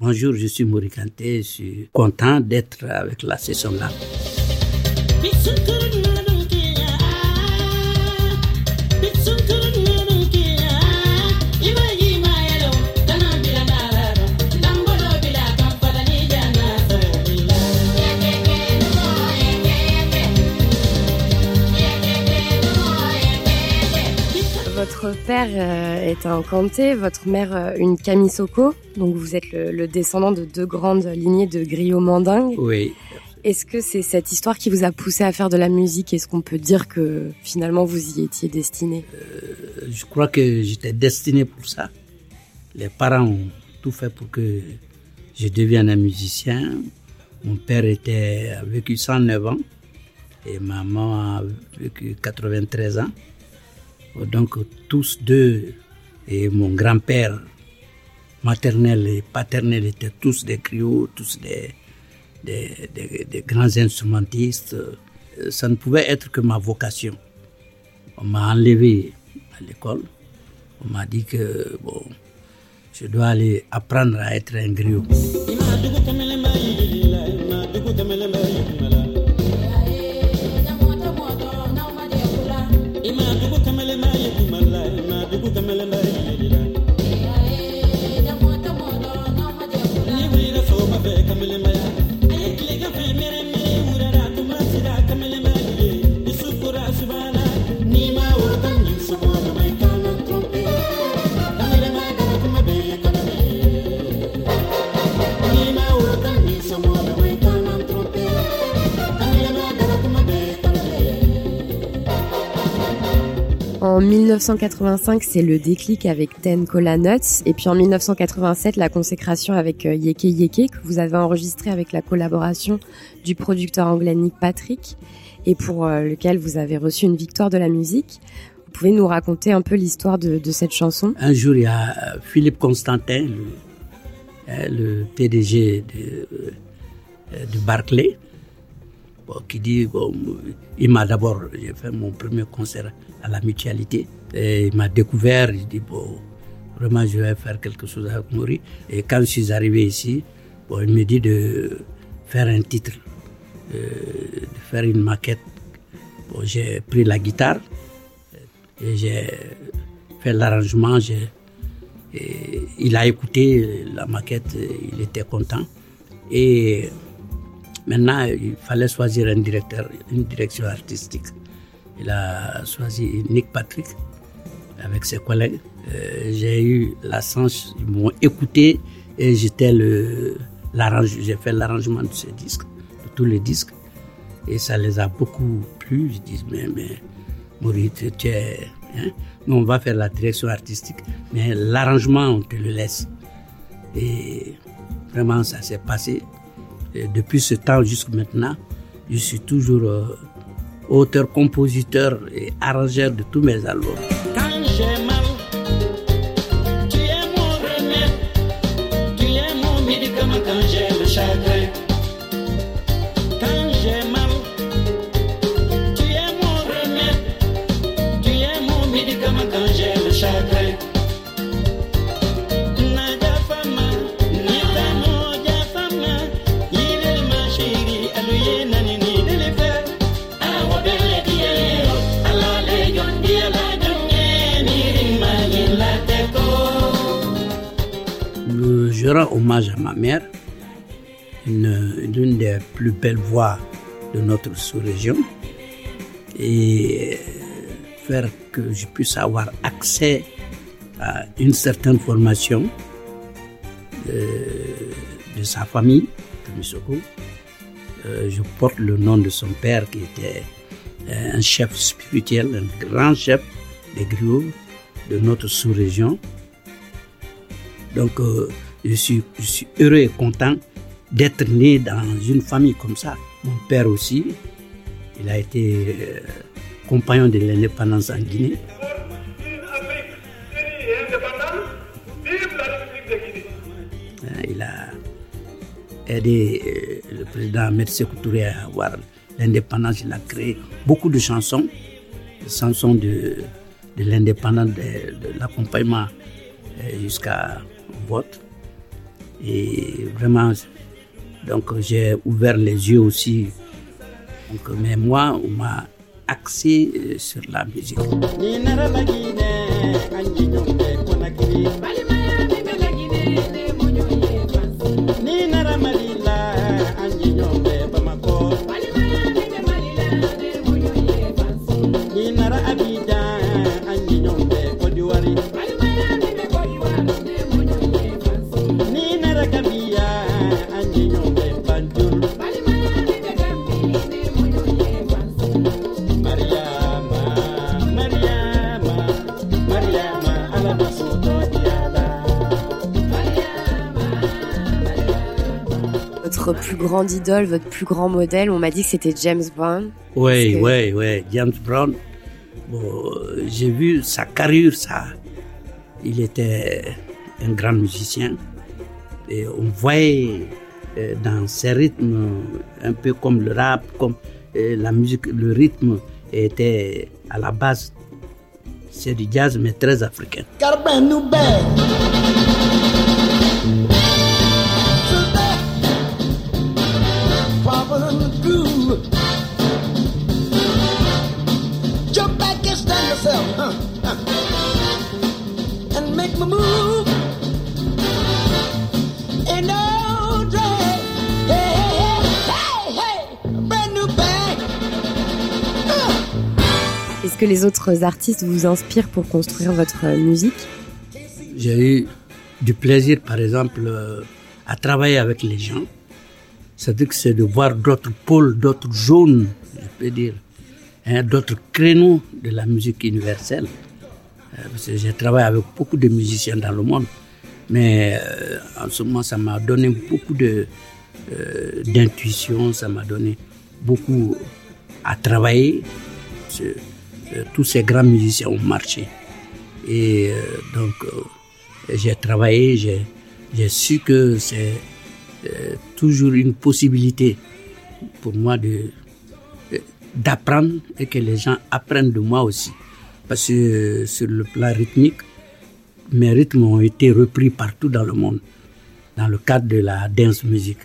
Bonjour, je suis Kanté, je suis content d'être avec la session là. Votre père euh, est un Kanté, votre mère euh, une Kamisoko, donc vous êtes le, descendant de deux grandes lignées de griots mandingues. Oui. Est-ce que c'est cette histoire qui vous a poussé à faire de la musique? Est-ce qu'on peut dire que finalement vous y étiez destiné euh, Je crois que j'étais destiné pour ça. Les parents ont tout fait pour que je devienne un musicien. Mon père était, a vécu 109 ans et maman a vécu 93 ans. Donc tous deux, et mon grand-père maternel et paternel étaient tous des griots, tous des, grands instrumentistes. Ça ne pouvait être que ma vocation. On m'a enlevé à l'école. On m'a dit que bon, je dois aller apprendre à être un griot. En 1985, c'est le déclic avec Ten Cola Nuts. Et puis en 1987, la consécration avec euh, Yeke Yeke, que vous avez enregistré avec la collaboration du producteur anglais Nick Patrick, et pour euh, lequel vous avez reçu une victoire de la musique. Vous pouvez nous raconter un peu l'histoire de, cette chanson? Un jour, il y a euh, Philippe Constantin, le, PDG de, de Barclay, qui dit, bon, il m'a d'abord, j'ai fait mon premier concert à la mutualité. Et il m'a découvert, il dit, bon, vraiment, je vais faire quelque chose avec Maurice. Et quand je suis arrivé ici, bon, il me dit de faire un titre, euh, de faire une maquette. Bon, j'ai pris la guitare et j'ai fait l'arrangement. il a écouté la maquette, il était content. Et maintenant, il fallait choisir une direction artistique. Il a choisi Nick Patrick avec ses collègues. Euh, j'ai eu la chance, ils m'ont écouté et j'étais le, j'ai fait l'arrangement de ces disques, de tous les disques. Et ça les a beaucoup plu. Ils disent, mais, mais Maurice, tu es, hein? Nous, on va faire la direction artistique, mais l'arrangement, on te le laisse. Et vraiment, ça s'est passé. Depuis ce temps jusqu'à maintenant, je suis toujours euh, auteur, compositeur et arrangeur de tous mes albums. Je rends hommage à ma mère, une, des plus belles voix de notre sous-région, et faire que je puisse avoir accès à une certaine formation de, sa famille, de euh, je porte le nom de son père qui était un chef spirituel, un grand chef des griots de notre sous-région. Donc, euh, je suis, heureux et content d'être né dans une famille comme ça. Mon père aussi, il a été euh, compagnon de l'indépendance en Guinée. Euh, il a aidé euh, le président Ahmed Touré à avoir l'indépendance. Il a créé beaucoup de chansons, des chansons de, l'indépendance, de, de l'accompagnement jusqu'à vote. Et vraiment, donc j'ai ouvert les yeux aussi. Donc, mais moi, on m'a axé euh, sur la musique. Grande idole, votre plus grand modèle, on m'a dit que c'était James Brown. Oui, oui, oui, James Brown. Bon, j'ai vu sa carrure, ça. Il était un grand musicien. Et on voyait euh, dans ses rythmes, un peu comme le rap, comme euh, la musique, le rythme était à la base, c'est du jazz, mais très africain. Que les autres artistes vous inspirent pour construire votre musique J'ai eu du plaisir, par exemple, euh, à travailler avec les gens. C'est-à-dire que c'est de voir d'autres pôles, d'autres zones, je peux dire, hein, d'autres créneaux de la musique universelle. Euh, parce que j'ai travaillé avec beaucoup de musiciens dans le monde. Mais euh, en ce moment, ça m'a donné beaucoup de, euh, d'intuition, ça m'a donné beaucoup à travailler. Euh, tous ces grands musiciens ont marché. Et euh, donc, euh, j'ai travaillé, j'ai, su que c'est euh, toujours une possibilité pour moi de, d'apprendre et que les gens apprennent de moi aussi. Parce que sur le plan rythmique, mes rythmes ont été repris partout dans le monde, dans le cadre de la dance music.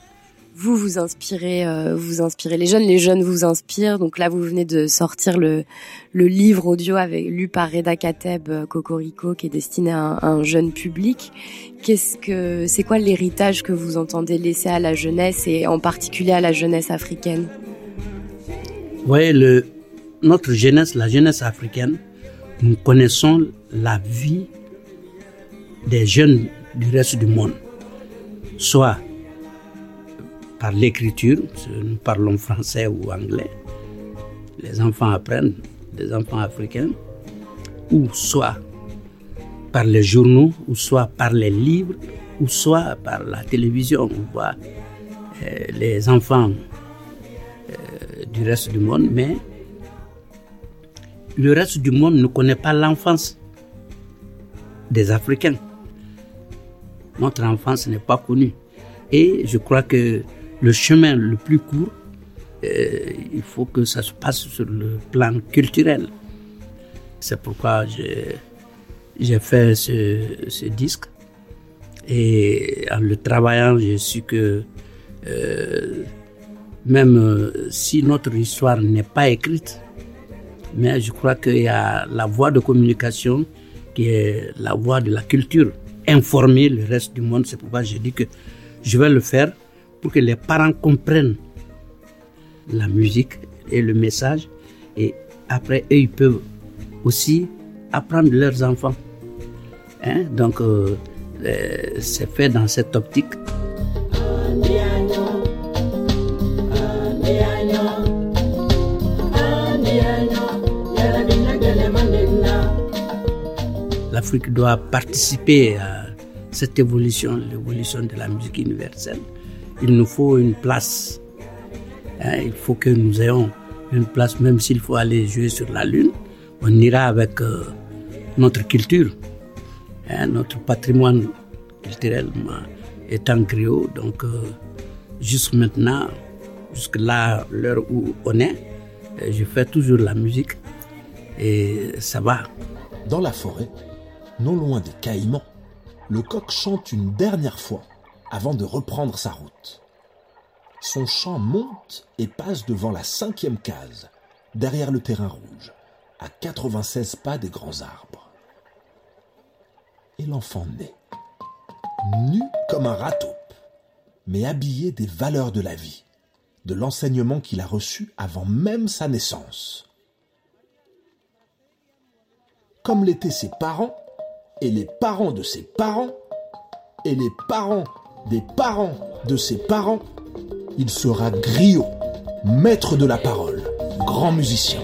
Vous vous inspirez, euh, vous inspirez les jeunes, les jeunes vous inspirent. Donc là, vous venez de sortir le, livre audio avec, lu par Reda Kateb euh, Cocorico, qui est destiné à un, jeune public. Qu'est-ce que, c'est quoi l'héritage que vous entendez laisser à la jeunesse et en particulier à la jeunesse africaine? Voyez, le, notre jeunesse, la jeunesse africaine, nous connaissons la vie des jeunes du reste du monde. Soit par l'écriture, nous parlons français ou anglais, les enfants apprennent, les enfants africains, ou soit par les journaux, ou soit par les livres, ou soit par la télévision. On voit euh, les enfants euh, du reste du monde, mais le reste du monde ne connaît pas l'enfance des Africains. Notre enfance n'est pas connue. Et je crois que le chemin le plus court, euh, il faut que ça se passe sur le plan culturel. C'est pourquoi j'ai, fait ce, disque. Et en le travaillant, j'ai su que euh, même si notre histoire n'est pas écrite, mais je crois qu'il y a la voie de communication qui est la voie de la culture. Informer le reste du monde, c'est pourquoi j'ai dit que je vais le faire pour que les parents comprennent la musique et le message. Et après, eux, ils peuvent aussi apprendre leurs enfants. Hein? Donc, euh, euh, c'est fait dans cette optique. L'Afrique doit participer à cette évolution, l'évolution de la musique universelle. Il nous faut une place. Hein, il faut que nous ayons une place, même s'il faut aller jouer sur la Lune. On ira avec euh, notre culture, hein, notre patrimoine culturel étant griot. Donc, euh, jusque maintenant, jusque là, l'heure où on est, euh, je fais toujours la musique et ça va. Dans la forêt, non loin des Caïmans, le coq chante une dernière fois avant de reprendre sa route. Son chant monte et passe devant la cinquième case, derrière le terrain rouge, à 96 pas des grands arbres. Et l'enfant naît, nu comme un râteau, mais habillé des valeurs de la vie, de l'enseignement qu'il a reçu avant même sa naissance. Comme l'étaient ses parents, et les parents de ses parents, et les parents des parents de ses parents, il sera griot, maître de la parole, grand musicien.